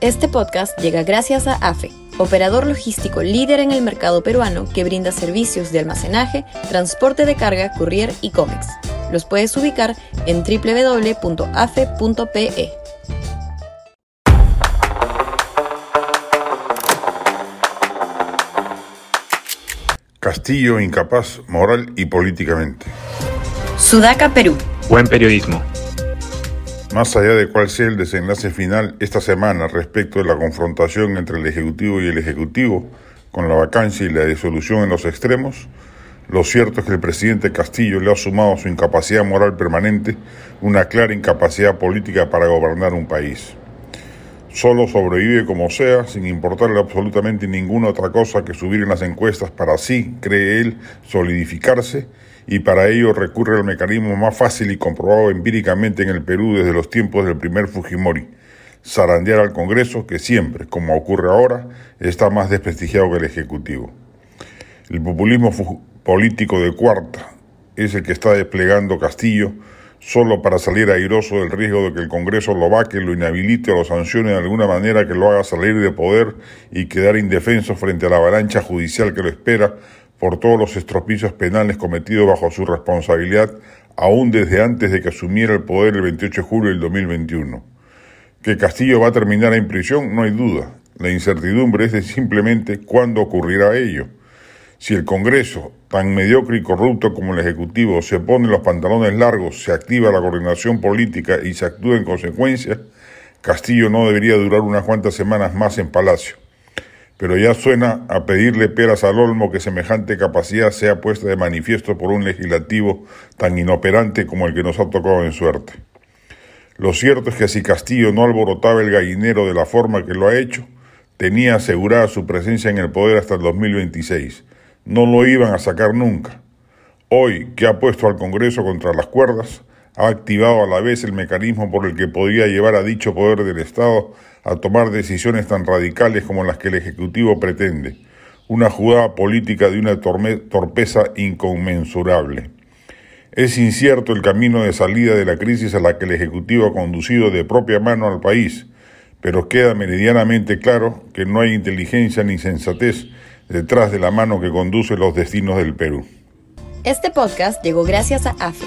Este podcast llega gracias a AFE, operador logístico líder en el mercado peruano que brinda servicios de almacenaje, transporte de carga, courier y cómics. Los puedes ubicar en www.afe.pe. Castillo incapaz moral y políticamente. Sudaca, Perú. Buen periodismo. Más allá de cuál sea el desenlace final esta semana respecto de la confrontación entre el Ejecutivo y el Ejecutivo, con la vacancia y la disolución en los extremos, lo cierto es que el presidente Castillo le ha sumado a su incapacidad moral permanente una clara incapacidad política para gobernar un país. Solo sobrevive como sea, sin importarle absolutamente ninguna otra cosa que subir en las encuestas para así, cree él, solidificarse, y para ello recurre al mecanismo más fácil y comprobado empíricamente en el Perú desde los tiempos del primer Fujimori, zarandear al Congreso que siempre, como ocurre ahora, está más desprestigiado que el Ejecutivo. El populismo político de cuarta es el que está desplegando Castillo, solo para salir airoso del riesgo de que el Congreso lo vaque, lo inhabilite o lo sancione de alguna manera que lo haga salir de poder y quedar indefenso frente a la avalancha judicial que lo espera por todos los estropicios penales cometidos bajo su responsabilidad, aún desde antes de que asumiera el poder el 28 de julio del 2021. Que Castillo va a terminar en prisión, no hay duda. La incertidumbre es de simplemente cuándo ocurrirá ello. Si el Congreso, tan mediocre y corrupto como el Ejecutivo, se pone los pantalones largos, se activa la coordinación política y se actúa en consecuencia, Castillo no debería durar unas cuantas semanas más en Palacio. Pero ya suena a pedirle peras al olmo que semejante capacidad sea puesta de manifiesto por un legislativo tan inoperante como el que nos ha tocado en suerte. Lo cierto es que si Castillo no alborotaba el gallinero de la forma que lo ha hecho, tenía asegurada su presencia en el poder hasta el 2026 no lo iban a sacar nunca. Hoy, que ha puesto al Congreso contra las cuerdas, ha activado a la vez el mecanismo por el que podría llevar a dicho poder del Estado a tomar decisiones tan radicales como las que el Ejecutivo pretende, una jugada política de una torpeza inconmensurable. Es incierto el camino de salida de la crisis a la que el Ejecutivo ha conducido de propia mano al país, pero queda meridianamente claro que no hay inteligencia ni sensatez detrás de la mano que conduce los destinos del Perú. Este podcast llegó gracias a AFE,